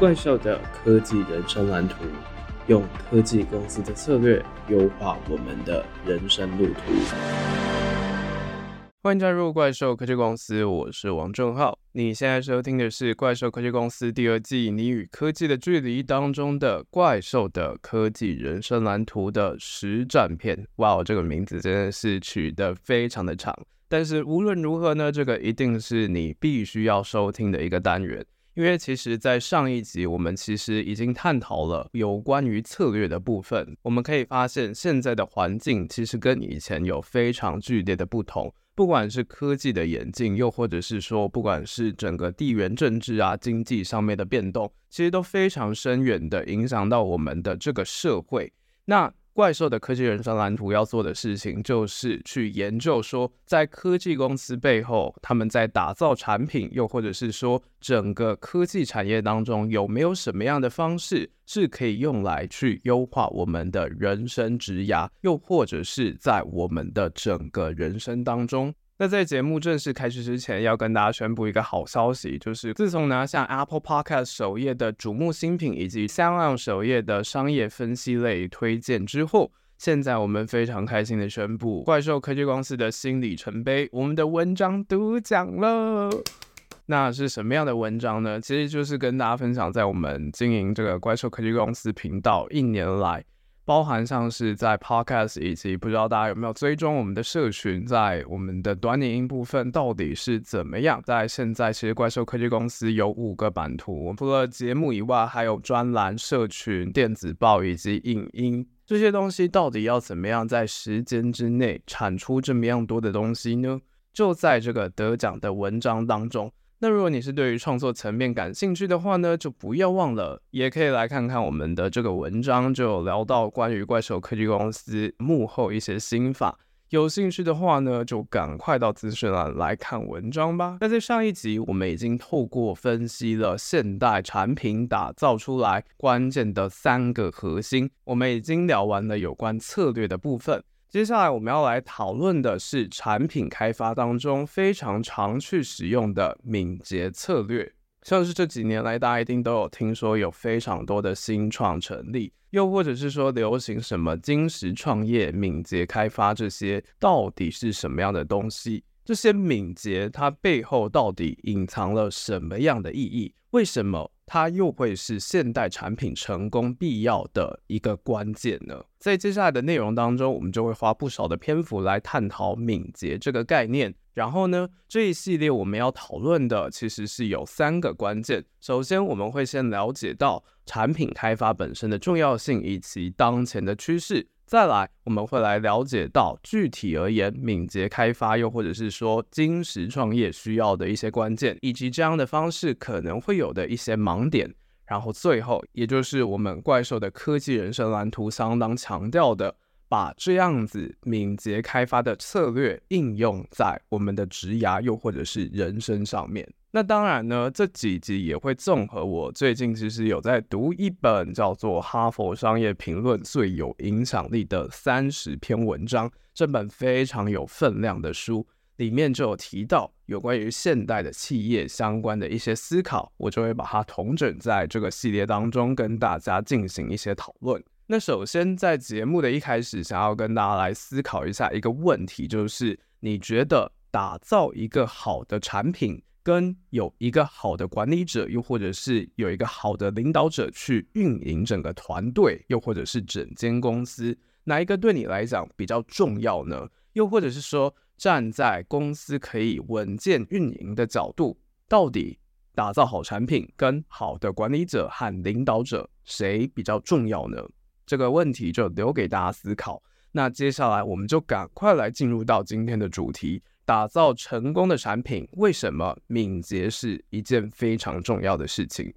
怪兽的科技人生蓝图，用科技公司的策略优化我们的人生路途。欢迎加入怪兽科技公司，我是王正浩。你现在收听的是《怪兽科技公司》第二季《你与科技的距离》当中的《怪兽的科技人生蓝图》的实战片。哇哦，这个名字真的是取得非常的长，但是无论如何呢，这个一定是你必须要收听的一个单元。因为其实，在上一集我们其实已经探讨了有关于策略的部分。我们可以发现，现在的环境其实跟以前有非常剧烈的不同。不管是科技的演进，又或者是说，不管是整个地缘政治啊、经济上面的变动，其实都非常深远的影响到我们的这个社会。那怪兽的科技人生蓝图要做的事情，就是去研究说，在科技公司背后，他们在打造产品，又或者是说，整个科技产业当中，有没有什么样的方式是可以用来去优化我们的人生职涯，又或者是在我们的整个人生当中。那在节目正式开始之前，要跟大家宣布一个好消息，就是自从拿下 Apple Podcast 首页的瞩目新品以及 Sound 首页的商业分析类推荐之后，现在我们非常开心的宣布，怪兽科技公司的新里程碑，我们的文章得奖了。那是什么样的文章呢？其实就是跟大家分享，在我们经营这个怪兽科技公司频道一年来。包含像是在 Podcast 以及不知道大家有没有追踪我们的社群，在我们的短影音部分到底是怎么样？在现在，其实怪兽科技公司有五个版图，除了节目以外，还有专栏、社群、电子报以及影音这些东西，到底要怎么样在时间之内产出这么样多的东西呢？就在这个得奖的文章当中。那如果你是对于创作层面感兴趣的话呢，就不要忘了，也可以来看看我们的这个文章，就聊到关于怪兽科技公司幕后一些心法。有兴趣的话呢，就赶快到资讯栏来看文章吧。那在上一集，我们已经透过分析了现代产品打造出来关键的三个核心，我们已经聊完了有关策略的部分。接下来我们要来讨论的是产品开发当中非常常去使用的敏捷策略，像是这几年来大家一定都有听说有非常多的新创成立，又或者是说流行什么金石创业、敏捷开发这些，到底是什么样的东西？这些敏捷它背后到底隐藏了什么样的意义？为什么？它又会是现代产品成功必要的一个关键呢？在接下来的内容当中，我们就会花不少的篇幅来探讨敏捷这个概念。然后呢，这一系列我们要讨论的其实是有三个关键。首先，我们会先了解到产品开发本身的重要性以及当前的趋势。再来，我们会来了解到具体而言，敏捷开发又或者是说金石创业需要的一些关键，以及这样的方式可能会有的一些盲点。然后最后，也就是我们怪兽的科技人生蓝图相当强调的，把这样子敏捷开发的策略应用在我们的职涯又或者是人生上面。那当然呢，这几集也会综合我最近其实有在读一本叫做《哈佛商业评论最有影响力的三十篇文章》，这本非常有分量的书，里面就有提到有关于现代的企业相关的一些思考，我就会把它统整在这个系列当中，跟大家进行一些讨论。那首先在节目的一开始，想要跟大家来思考一下一个问题，就是你觉得打造一个好的产品，跟有一个好的管理者，又或者是有一个好的领导者去运营整个团队，又或者是整间公司，哪一个对你来讲比较重要呢？又或者是说，站在公司可以稳健运营的角度，到底打造好产品跟好的管理者和领导者谁比较重要呢？这个问题就留给大家思考。那接下来我们就赶快来进入到今天的主题。打造成功的产品，为什么敏捷是一件非常重要的事情？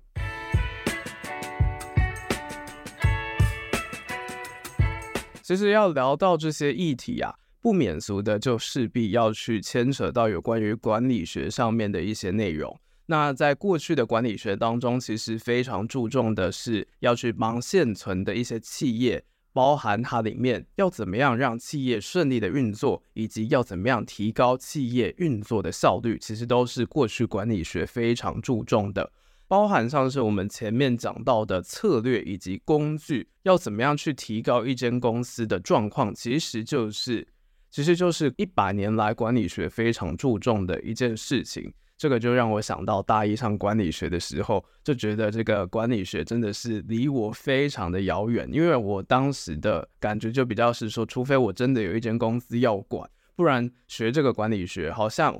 其实要聊到这些议题啊，不免俗的就势必要去牵扯到有关于管理学上面的一些内容。那在过去的管理学当中，其实非常注重的是要去帮现存的一些企业。包含它里面要怎么样让企业顺利的运作，以及要怎么样提高企业运作的效率，其实都是过去管理学非常注重的。包含像是我们前面讲到的策略以及工具，要怎么样去提高一间公司的状况，其实就是，其实就是一百年来管理学非常注重的一件事情。这个就让我想到大一上管理学的时候，就觉得这个管理学真的是离我非常的遥远，因为我当时的感觉就比较是说，除非我真的有一间公司要管，不然学这个管理学好像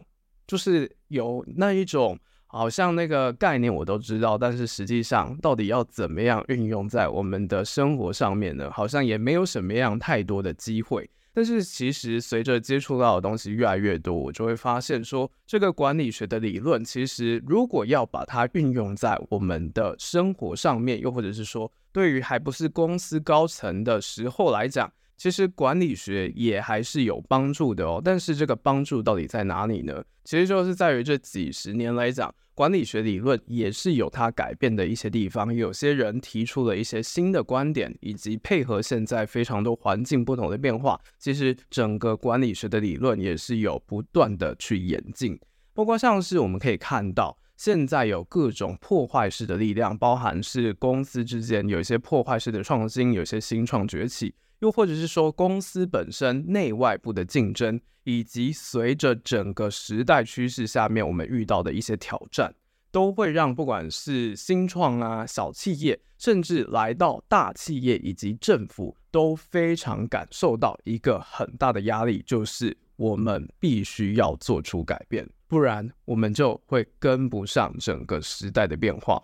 就是有那一种，好像那个概念我都知道，但是实际上到底要怎么样运用在我们的生活上面呢？好像也没有什么样太多的机会。但是其实随着接触到的东西越来越多，我就会发现说，这个管理学的理论，其实如果要把它运用在我们的生活上面，又或者是说，对于还不是公司高层的时候来讲，其实管理学也还是有帮助的哦。但是这个帮助到底在哪里呢？其实就是在于这几十年来讲。管理学理论也是有它改变的一些地方，有些人提出了一些新的观点，以及配合现在非常多环境不同的变化，其实整个管理学的理论也是有不断的去演进。包括像是我们可以看到，现在有各种破坏式的力量，包含是公司之间有一些破坏式的创新，有些新创崛起。又或者是说，公司本身内外部的竞争，以及随着整个时代趋势下面我们遇到的一些挑战，都会让不管是新创啊、小企业，甚至来到大企业以及政府，都非常感受到一个很大的压力，就是我们必须要做出改变，不然我们就会跟不上整个时代的变化。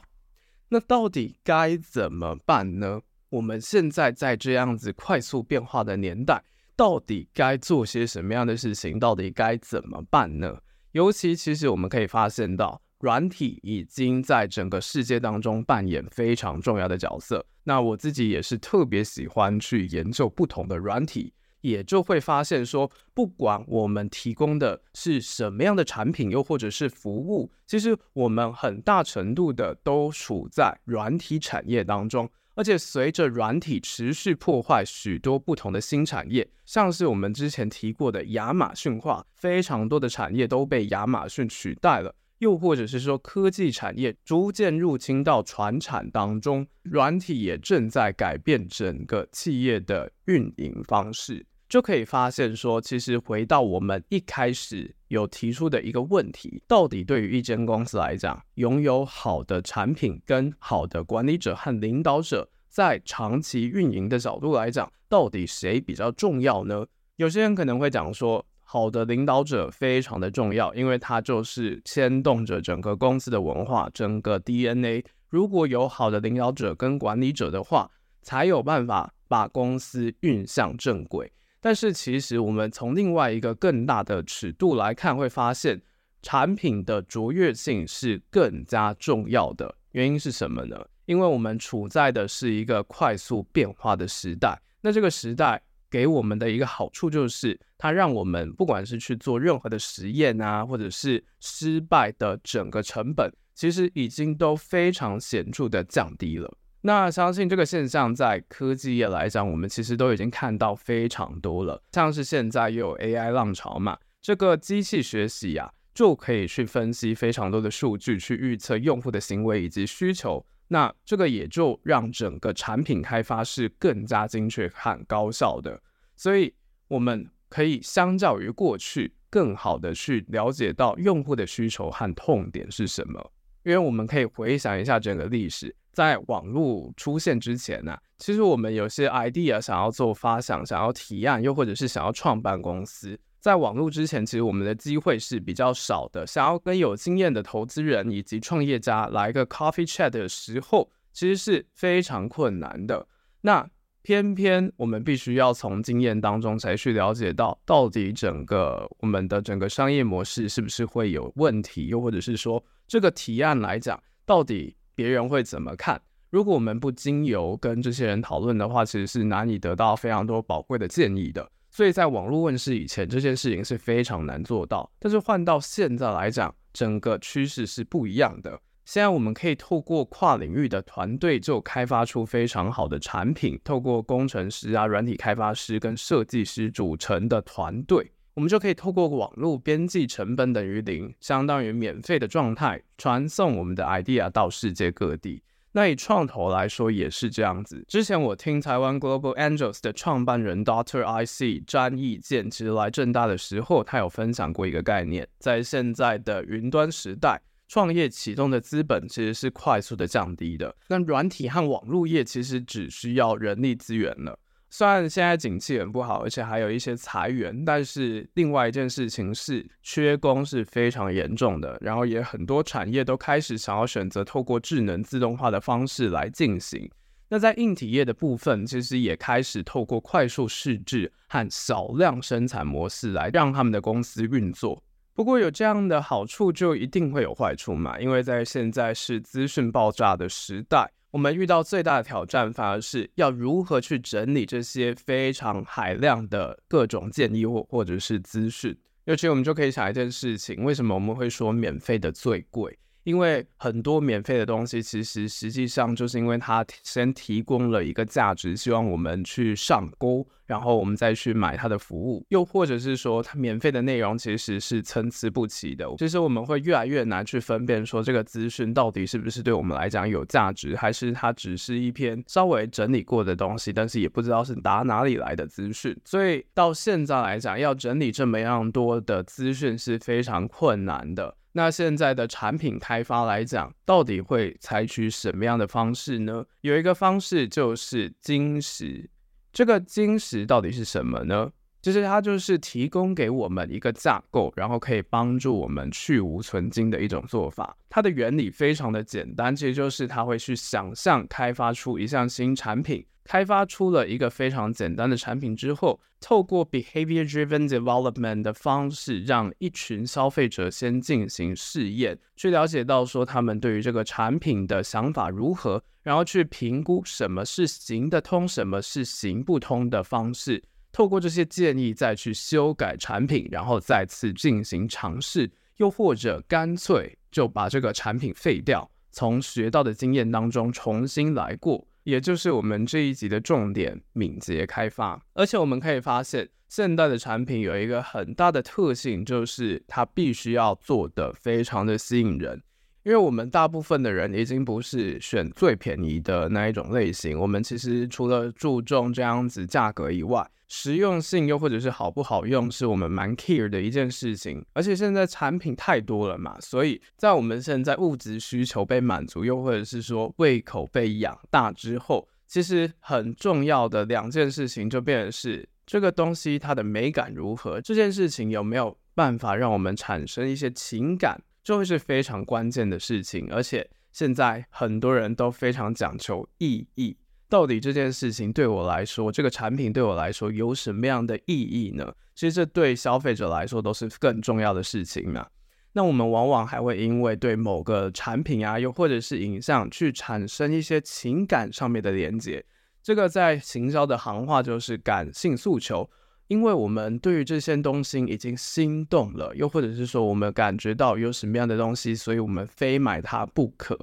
那到底该怎么办呢？我们现在在这样子快速变化的年代，到底该做些什么样的事情？到底该怎么办呢？尤其其实我们可以发现到，软体已经在整个世界当中扮演非常重要的角色。那我自己也是特别喜欢去研究不同的软体，也就会发现说，不管我们提供的是什么样的产品，又或者是服务，其实我们很大程度的都处在软体产业当中。而且随着软体持续破坏许多不同的新产业，像是我们之前提过的亚马逊化，非常多的产业都被亚马逊取代了；又或者是说科技产业逐渐入侵到传产当中，软体也正在改变整个企业的运营方式。就可以发现说，其实回到我们一开始有提出的一个问题，到底对于一间公司来讲，拥有好的产品跟好的管理者和领导者，在长期运营的角度来讲，到底谁比较重要呢？有些人可能会讲说，好的领导者非常的重要，因为他就是牵动着整个公司的文化，整个 DNA。如果有好的领导者跟管理者的话，才有办法把公司运向正轨。但是其实我们从另外一个更大的尺度来看，会发现产品的卓越性是更加重要的。原因是什么呢？因为我们处在的是一个快速变化的时代。那这个时代给我们的一个好处就是，它让我们不管是去做任何的实验啊，或者是失败的整个成本，其实已经都非常显著的降低了。那相信这个现象在科技业来讲，我们其实都已经看到非常多了。像是现在又有 AI 浪潮嘛，这个机器学习呀，就可以去分析非常多的数据，去预测用户的行为以及需求。那这个也就让整个产品开发是更加精确和高效的。所以我们可以相较于过去，更好的去了解到用户的需求和痛点是什么。因为我们可以回想一下整个历史。在网络出现之前呢、其实我们有些 idea 想要做发想、想要提案，又或者是想要创办公司。在网络之前，其实我们的机会是比较少的。想要跟有经验的投资人以及创业家来一个 coffee chat 的时候，其实是非常困难的。那偏偏我们必须要从经验当中才去了解到，到底整个我们的整个商业模式是不是会有问题，又或者是说这个提案来讲，到底。别人会怎么看？如果我们不经由跟这些人讨论的话，其实是难以得到非常多宝贵的建议的。所以在网络问世以前，这件事情是非常难做到。但是换到现在来讲，整个趋势是不一样的。现在我们可以透过跨领域的团队，就开发出非常好的产品。透过工程师啊、软体开发师跟设计师组成的团队。我们就可以透过网络边际成本等于零，相当于免费的状态，传送我们的 idea 到世界各地。那以创投来说也是这样子。之前我听台湾 Global Angels 的创办人 Doctor IC 詹益健，其实来正大的时候，他有分享过一个概念，在现在的云端时代，创业启动的资本其实是快速的降低的。那软体和网络业其实只需要人力资源了。虽然现在景气很不好，而且还有一些裁员，但是另外一件事情是缺工是非常严重的，然后也很多产业都开始想要选择透过智能自动化的方式来进行。那在硬体业的部分，其实也开始透过快速试制和少量生产模式来让他们的公司运作。不过有这样的好处，就一定会有坏处嘛？因为在现在是资讯爆炸的时代。我们遇到最大的挑战，反而是要如何去整理这些非常海量的各种建议或或者是资讯。尤其我们就可以想一件事情：为什么我们会说免费的最贵？因为很多免费的东西，其实实际上就是因为它先提供了一个价值，希望我们去上钩，然后我们再去买它的服务。又或者是说，它免费的内容其实是参差不齐的。其实我们会越来越难去分辨，说这个资讯到底是不是对我们来讲有价值，还是它只是一篇稍微整理过的东西，但是也不知道是打哪里来的资讯。所以到现在来讲，要整理这么样多的资讯是非常困难的。那现在的产品开发来讲，到底会采取什么样的方式呢？有一个方式就是精实。这个精实到底是什么呢？其实它就是提供给我们一个架构，然后可以帮助我们去无存菁的一种做法。它的原理非常的简单，其实就是它会去想象开发出一项新产品。开发出了一个非常简单的产品之后，透过 behavior-driven development 的方式，让一群消费者先进行试验，去了解到说他们对于这个产品的想法如何，然后去评估什么是行得通，什么是行不通的方式。透过这些建议再去修改产品，然后再次进行尝试，又或者干脆就把这个产品废掉，从学到的经验当中重新来过。也就是我们这一集的重点，敏捷开发。而且我们可以发现，现代的产品有一个很大的特性，就是它必须要做得非常的吸引人。因为我们大部分的人已经不是选最便宜的那一种类型，我们其实除了注重这样子价格以外，实用性又或者是好不好用，是我们蛮 care 的一件事情。而且现在产品太多了嘛，所以在我们现在物质需求被满足，又或者是说胃口被养大之后，其实很重要的两件事情就变成是这个东西它的美感如何，这件事情有没有办法让我们产生一些情感，就会是非常关键的事情。而且现在很多人都非常讲求意义。到底这件事情对我来说，这个产品对我来说有什么样的意义呢？其实这对消费者来说都是更重要的事情嘛。那我们往往还会因为对某个产品啊，又或者是影像去产生一些情感上面的连接。这个在行销的行话就是感性诉求，因为我们对于这些东西已经心动了，又或者是说我们感觉到有什么样的东西，所以我们非买它不可，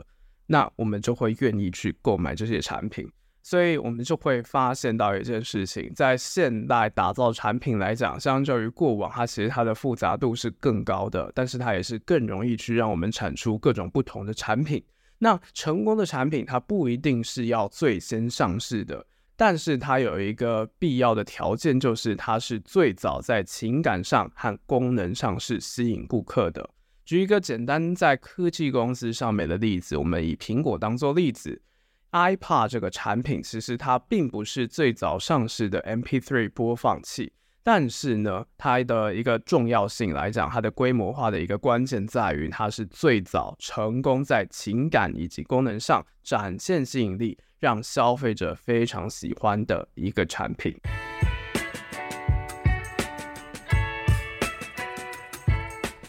那我们就会愿意去购买这些产品。所以我们就会发现到一件事情，在现代打造产品来讲，相较于过往，它其实它的复杂度是更高的，但是它也是更容易去让我们产出各种不同的产品。那成功的产品，它不一定是要最先上市的，但是它有一个必要的条件，就是它是最早在情感上和功能上是吸引顾客的。举一个简单在科技公司上面的例子，我们以苹果当做例子。，iPad 这个产品其实它并不是最早上市的 MP3 播放器，但是呢，它的一个重要性来讲，它的规模化的一个关键在于它是最早成功在情感以及功能上展现吸引力，让消费者非常喜欢的一个产品。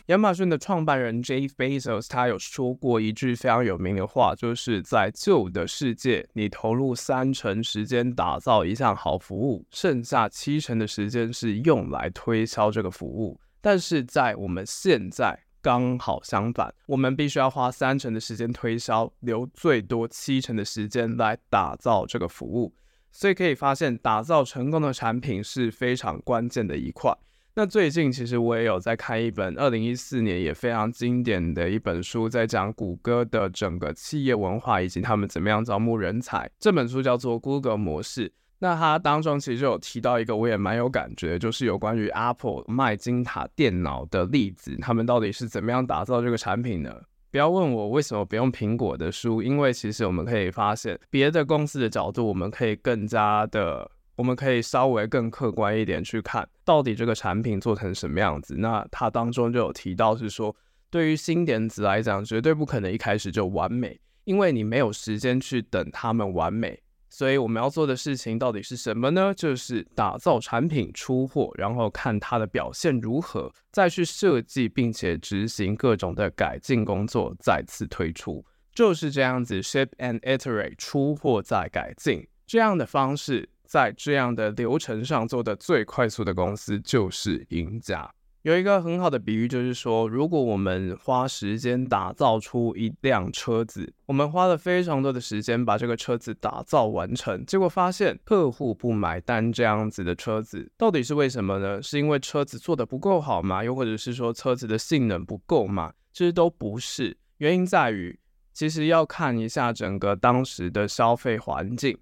亚马逊的创办人 Jeff Bezos，他有说过一句非常有名的话，就是在旧的世界，你投入三成时间打造一项好服务，剩下七成的时间是用来推销这个服务。但是在我们现在刚好相反，我们必须要花三成的时间推销，留最多七成的时间来打造这个服务。所以可以发现，打造成功的产品是非常关键的一块。那最近其实我也有在看一本二零一四年也非常经典的一本书，在讲谷歌的整个企业文化以及他们怎么样招募人才。这本书叫做《谷歌模式》。那它当中其实有提到一个我也蛮有感觉，就是有关于 Apple 麦金塔电脑的例子，他们到底是怎么样打造这个产品的？不要问我为什么不用苹果的书，因为其实我们可以发现别的公司的角度，我们可以更加的。我们可以稍微更客观一点去看，到底这个产品做成什么样子。那它当中就有提到是说，对于新点子来讲，绝对不可能一开始就完美，因为你没有时间去等他们完美。所以我们要做的事情到底是什么呢？就是打造产品出货，然后看它的表现如何，再去设计并且执行各种的改进工作，再次推出，就是这样子，ship and iterate，出货再改进这样的方式。在这样的流程上做的最快速的公司就是赢家。有一个很好的比喻，就是说，如果我们花时间打造出一辆车子，我们花了非常多的时间把这个车子打造完成，结果发现客户不买单，这样子的车子到底是为什么呢？是因为车子做得不够好吗？又或者是说车子的性能不够吗？其实都不是，原因在于，其实要看一下整个当时的消费环境。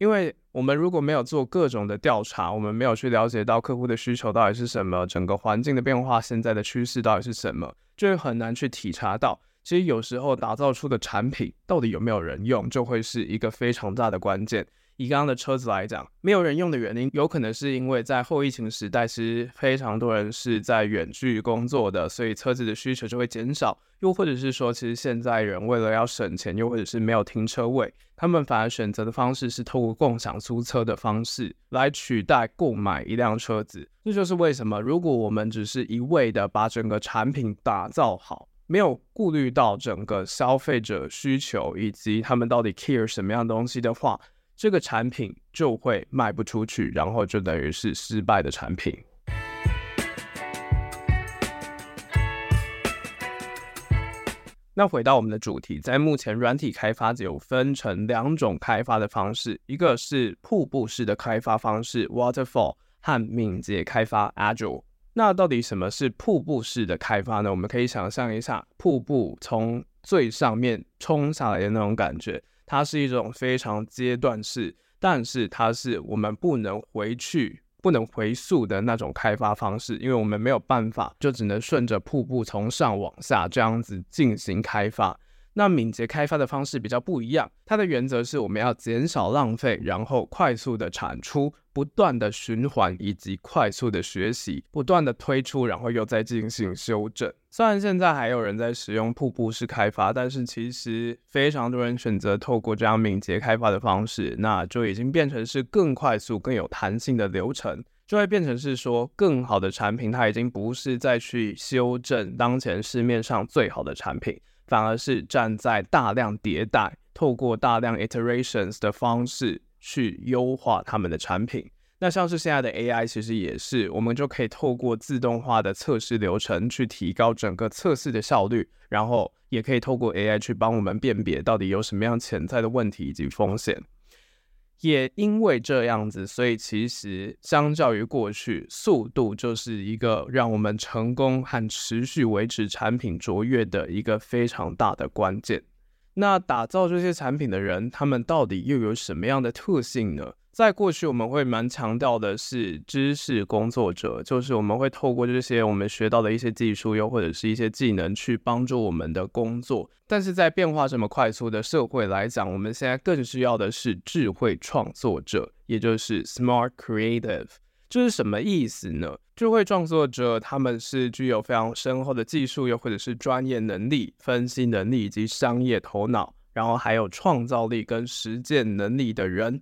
因为我们如果没有做各种的调查，我们没有去了解到客户的需求到底是什么，整个环境的变化，现在的趋势到底是什么，就会很难去体察到。其实有时候打造出的产品到底有没有人用，就会是一个非常大的关键。以刚刚的车子来讲，没有人用的原因，有可能是因为在后疫情时代，其实非常多人是在远距工作的，所以车子的需求就会减少。又或者是说，其实现在人为了要省钱，又或者是没有停车位，他们反而选择的方式是透过共享租车的方式来取代购买一辆车子。这就是为什么，如果我们只是一味的把整个产品打造好，没有顾虑到整个消费者需求以及他们到底 care 什么样东西的话，这个产品就会卖不出去，然后就等于是失败的产品。那回到我们的主题，在目前软体开发只有分成两种开发的方式，一个是瀑布式的开发方式 （Waterfall） 和敏捷开发 （Agile）。那到底什么是瀑布式的开发呢？我们可以想象一下，瀑布从最上面冲下来的那种感觉。它是一种非常阶段式，但是它是我们不能回去、不能回溯的那种开发方式，因为我们没有办法，就只能顺着瀑布从上往下这样子进行开发。那敏捷开发的方式比较不一样，它的原则是我们要减少浪费，然后快速的产出，不断的循环以及快速的学习，不断的推出，然后又再进行修正。虽然现在还有人在使用瀑布式开发，但是其实非常多人选择透过这样敏捷开发的方式，那就已经变成是更快速、更有弹性的流程，就会变成是说更好的产品，它已经不是再去修正当前市面上最好的产品。反而是站在大量迭代，透过大量 iterations 的方式去优化他们的产品。那像是现在的 AI，其实也是，我们就可以透过自动化的测试流程去提高整个测试的效率，然后也可以透过 AI 去帮我们辨别到底有什么样潜在的问题以及风险。也因为这样子，所以其实相较于过去，速度就是一个让我们成功和持续维持产品卓越的一个非常大的关键。那打造这些产品的人，他们到底又有什么样的特性呢？在过去，我们会蛮强调的是知识工作者，就是我们会透过这些我们学到的一些技术，又或者是一些技能去帮助我们的工作。但是在变化这么快速的社会来讲，我们现在更需要的是智慧创作者，也就是 smart creative。这是什么意思呢？智慧创作者他们是具有非常深厚的技术，又或者是专业能力、分析能力以及商业头脑，然后还有创造力跟实践能力的人。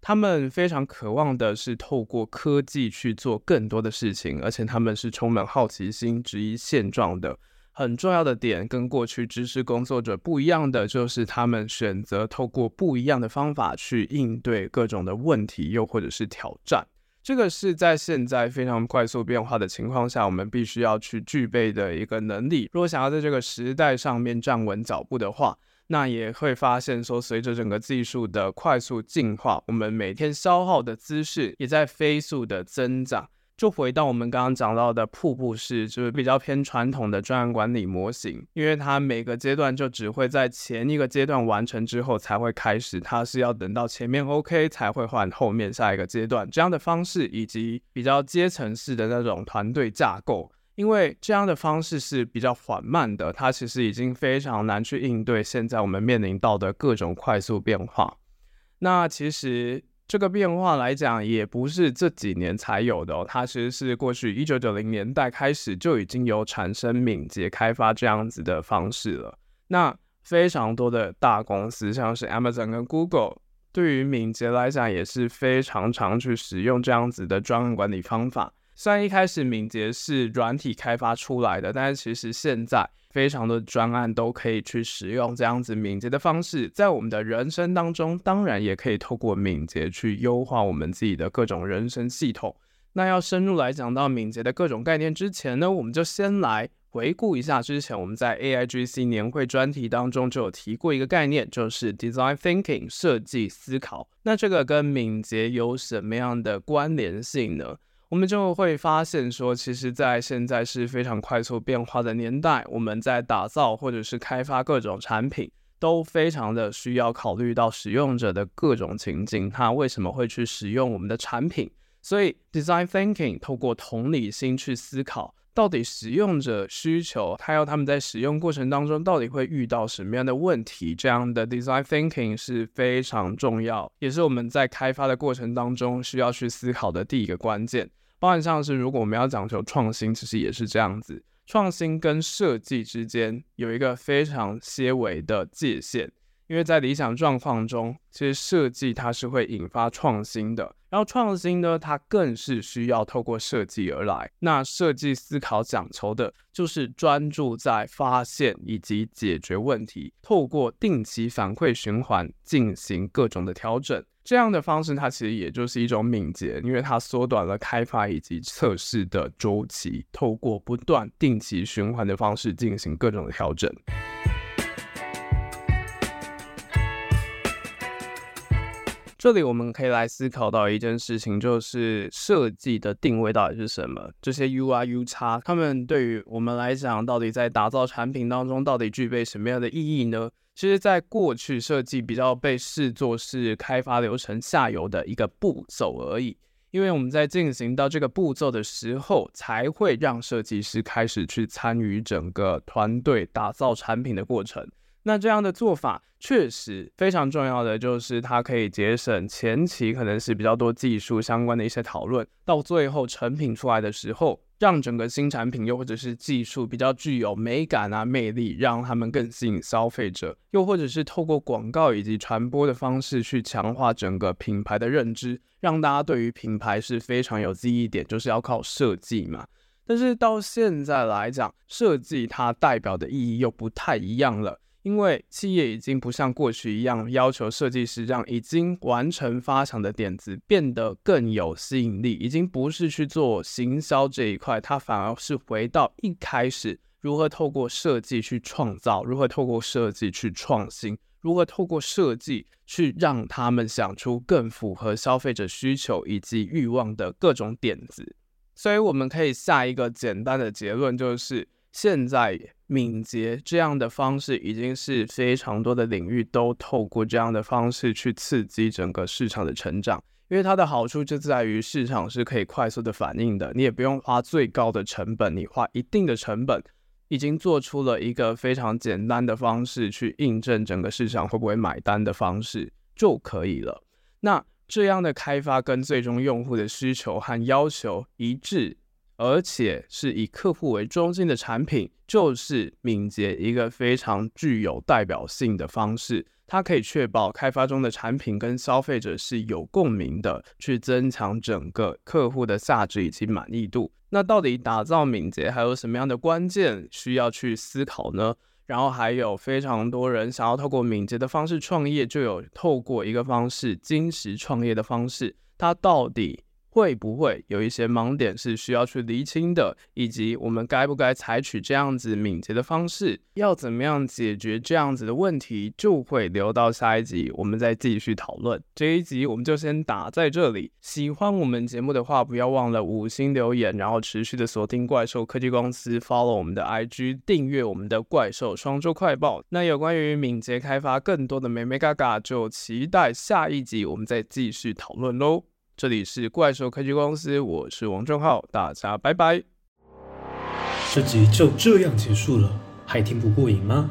他们非常渴望的是透过科技去做更多的事情，而且他们是充满好奇心、质疑现状的。很重要的点跟过去知识工作者不一样的，就是他们选择透过不一样的方法去应对各种的问题，又或者是挑战。这个是在现在非常快速变化的情况下，我们必须要去具备的一个能力。如果想要在这个时代上面站稳脚步的话，那也会发现说，随着整个技术的快速进化，我们每天消耗的资讯也在飞速的增长。就回到我们刚刚讲到的瀑布式，就是比较偏传统的专案管理模型，因为它每个阶段就只会在前一个阶段完成之后才会开始，它是要等到前面 OK 才会换后面下一个阶段这样的方式，以及比较阶层式的那种团队架构，因为这样的方式是比较缓慢的，它其实已经非常难去应对现在我们面临到的各种快速变化。那其实。这个变化来讲，也不是这几年才有的哦，它其实是过去一九九零年代开始就已经有产生敏捷开发这样子的方式了。那非常多的大公司，像是 Amazon 跟 Google，对于敏捷来讲也是非常常去使用这样子的专案管理方法。虽然一开始敏捷是软体开发出来的，但是其实现在。非常的专案都可以去使用这样子敏捷的方式，在我们的人生当中，当然也可以透过敏捷去优化我们自己的各种人生系统。那要深入来讲到敏捷的各种概念之前呢，我们就先来回顾一下之前我们在 AIGC 年会专题当中就有提过一个概念，就是 Design Thinking 设计思考。那这个跟敏捷有什么样的关联性呢？我们就会发现说，其实，在现在是非常快速变化的年代，我们在打造或者是开发各种产品，都非常的需要考虑到使用者的各种情境，他为什么会去使用我们的产品？所以，Design Thinking 透过同理心去思考，到底使用者需求，还有他们在使用过程当中到底会遇到什么样的问题，这样的 Design Thinking 是非常重要，也是我们在开发的过程当中需要去思考的第一个关键。包含像是，如果我们要讲求创新，其实也是这样子。创新跟设计之间有一个非常些微的界限，因为在理想状况中，其实设计它是会引发创新的。然后创新呢，它更是需要透过设计而来。那设计思考讲求的就是专注在发现以及解决问题，透过定期反馈循环进行各种的调整。这样的方式，它其实也就是一种敏捷，因为它缩短了开发以及测试的周期，透过不断定期循环的方式进行各种的调整。这里我们可以来思考到一件事情，就是设计的定位到底是什么？这些 UI、UX，他们对于我们来讲，到底在打造产品当中，到底具备什么样的意义呢？其实，在过去，设计比较被视作是开发流程下游的一个步骤而已，因为我们在进行到这个步骤的时候，才会让设计师开始去参与整个团队打造产品的过程。那这样的做法确实非常重要的，就是它可以节省前期可能是比较多技术相关的一些讨论，到最后成品出来的时候，让整个新产品又或者是技术比较具有美感啊、魅力，让他们更吸引消费者，又或者是透过广告以及传播的方式去强化整个品牌的认知，让大家对于品牌是非常有记忆点，就是要靠设计嘛。但是到现在来讲，设计它代表的意义又不太一样了。因为企业已经不像过去一样要求设计师让已经完成发想的点子变得更有吸引力，已经不是去做行销这一块，它反而是回到一开始如何透过设计去创造，如何透过设计去创新，如何透过设计去让他们想出更符合消费者需求以及欲望的各种点子。所以我们可以下一个简单的结论，就是现在。敏捷这样的方式已经是非常多的领域都透过这样的方式去刺激整个市场的成长，因为它的好处就在于市场是可以快速的反应的，你也不用花最高的成本，你花一定的成本，已经做出了一个非常简单的方式去印证整个市场会不会买单的方式就可以了。那这样的开发跟最终用户的需求和要求一致。而且是以客户为中心的产品，就是敏捷一个非常具有代表性的方式。它可以确保开发中的产品跟消费者是有共鸣的，去增强整个客户的价值以及满意度。那到底打造敏捷还有什么样的关键需要去思考呢？然后还有非常多人想要透过敏捷的方式创业，就有透过一个方式，金石创业的方式，它到底会不会有一些盲点是需要去厘清的，以及我们该不该采取这样子敏捷的方式，要怎么样解决这样子的问题，就会留到下一集我们再继续讨论。这一集我们就先打在这里。喜欢我们节目的话，不要忘了五星留言，然后持续的锁定怪兽科技公司，follow 我们的 IG，订阅我们的怪兽双周快报。那有关于敏捷开发更多的美眉嘎嘎，就期待下一集我们再继续讨论喽。这里是怪兽科技公司，我是王正浩，大家拜拜。这集就这样结束了，还听不过瘾吗？